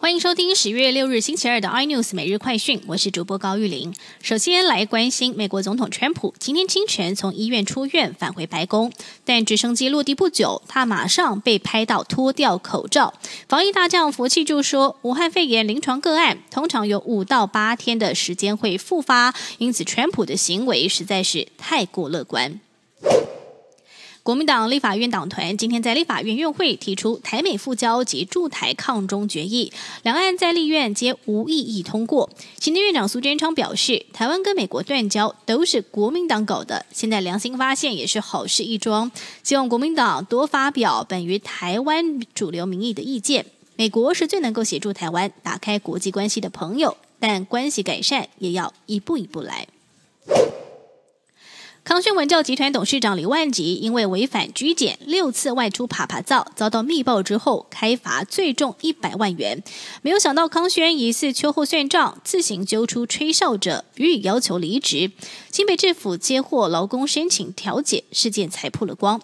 欢迎收听十月六日星期二的 iNews 每日快讯，我是主播高玉玲。首先来关心美国总统川普今天清晨从医院出院返回白宫，但直升机落地不久，他马上被拍到脱掉口罩。防疫大将福气就说，武汉肺炎临床个案通常有五到八天的时间会复发，因此川普的行为实在是太过乐观。国民党立法院党团今天在立法院院会提出台美复交及驻台抗中决议，两岸在立院皆无异议通过。行政院长苏贞昌表示，台湾跟美国断交都是国民党搞的，现在良心发现也是好事一桩。希望国民党多发表本于台湾主流民意的意见。美国是最能够协助台湾打开国际关系的朋友，但关系改善也要一步一步来。康轩文教集团董事长李万吉因为违反居检六次外出爬爬灶，遭到密报之后开罚最重一百万元。没有想到康轩疑似秋后算账，自行揪出吹哨者，予以要求离职。新北政府接获劳工申请调解，事件才曝了光。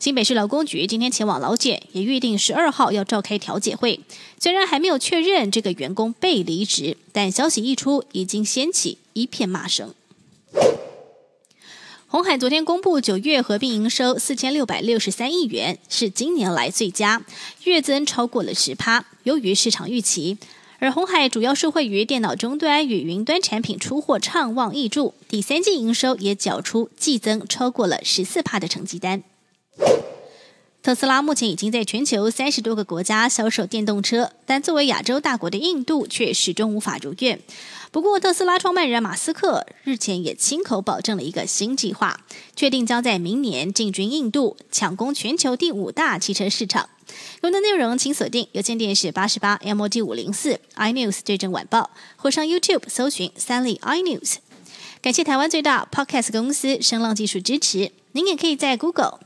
新北市劳工局今天前往劳检，也预定十二号要召开调解会。虽然还没有确认这个员工被离职，但消息一出，已经掀起一片骂声。红海昨天公布九月合并营收四千六百六十三亿元，是今年来最佳，月增超过了十趴，优于市场预期。而红海主要受惠于电脑终端与云端产品出货畅旺易注，第三季营收也缴出季增超过了十四趴的成绩单。特斯拉目前已经在全球三十多个国家销售电动车，但作为亚洲大国的印度却始终无法如愿。不过，特斯拉创办人马斯克日前也亲口保证了一个新计划，确定将在明年进军印度，抢攻全球第五大汽车市场。更多内容请锁定有线电视八十八 MOD 五零四 iNews 对阵晚报，或上 YouTube 搜寻三立 iNews。感谢台湾最大 Podcast 公司声浪技术支持。您也可以在 Google。